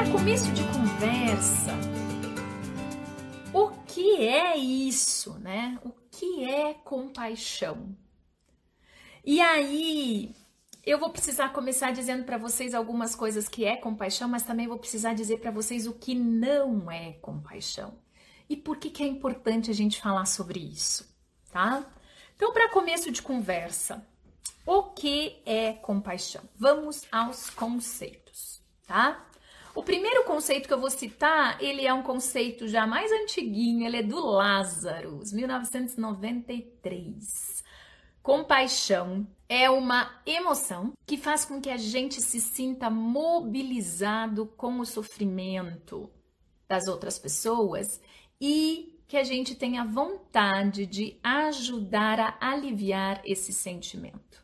Para começo de conversa, o que é isso, né? O que é compaixão? E aí, eu vou precisar começar dizendo para vocês algumas coisas que é compaixão, mas também vou precisar dizer para vocês o que não é compaixão. E por que, que é importante a gente falar sobre isso, tá? Então, para começo de conversa, o que é compaixão? Vamos aos conceitos, tá? O primeiro conceito que eu vou citar, ele é um conceito já mais antiguinho, ele é do Lázaro, 1993. Compaixão é uma emoção que faz com que a gente se sinta mobilizado com o sofrimento das outras pessoas e que a gente tenha vontade de ajudar a aliviar esse sentimento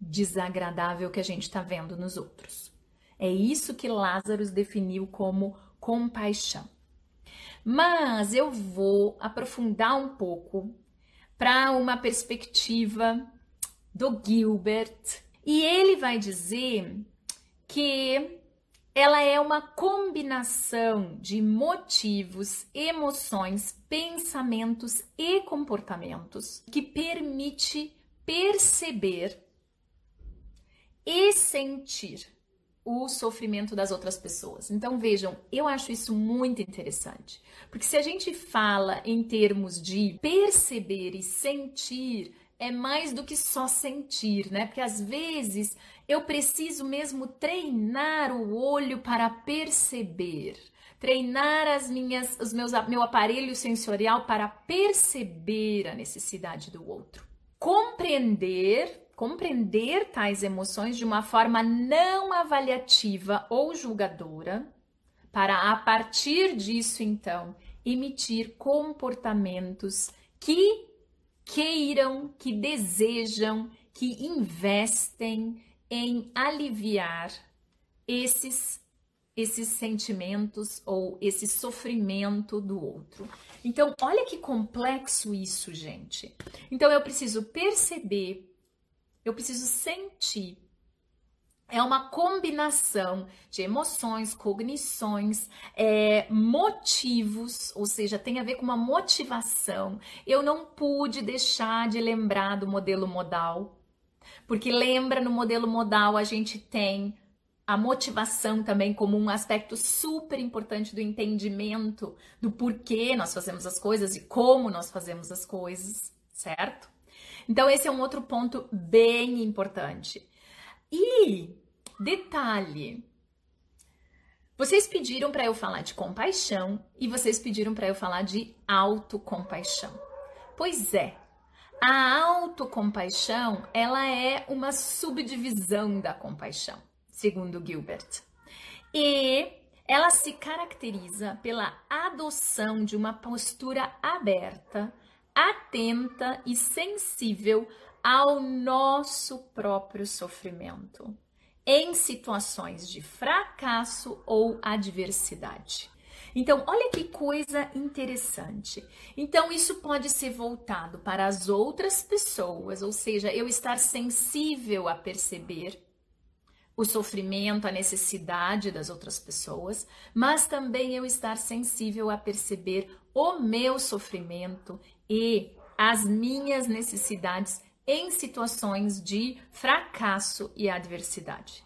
desagradável que a gente está vendo nos outros. É isso que Lázaro definiu como compaixão. Mas eu vou aprofundar um pouco para uma perspectiva do Gilbert e ele vai dizer que ela é uma combinação de motivos, emoções, pensamentos e comportamentos que permite perceber e sentir o sofrimento das outras pessoas. Então vejam, eu acho isso muito interessante, porque se a gente fala em termos de perceber e sentir, é mais do que só sentir, né? Porque às vezes eu preciso mesmo treinar o olho para perceber, treinar as minhas, os meus, meu aparelho sensorial para perceber a necessidade do outro, compreender compreender tais emoções de uma forma não avaliativa ou julgadora, para a partir disso então emitir comportamentos que queiram, que desejam, que investem em aliviar esses esses sentimentos ou esse sofrimento do outro. Então, olha que complexo isso, gente. Então, eu preciso perceber eu preciso sentir. É uma combinação de emoções, cognições, é, motivos, ou seja, tem a ver com uma motivação. Eu não pude deixar de lembrar do modelo modal, porque lembra no modelo modal a gente tem a motivação também como um aspecto super importante do entendimento do porquê nós fazemos as coisas e como nós fazemos as coisas, certo? Então, esse é um outro ponto bem importante. E detalhe, vocês pediram para eu falar de compaixão e vocês pediram para eu falar de autocompaixão. Pois é, a autocompaixão, ela é uma subdivisão da compaixão, segundo Gilbert. E ela se caracteriza pela adoção de uma postura aberta atenta e sensível ao nosso próprio sofrimento, em situações de fracasso ou adversidade. Então, olha que coisa interessante. Então, isso pode ser voltado para as outras pessoas, ou seja, eu estar sensível a perceber o sofrimento, a necessidade das outras pessoas, mas também eu estar sensível a perceber o meu sofrimento e as minhas necessidades em situações de fracasso e adversidade.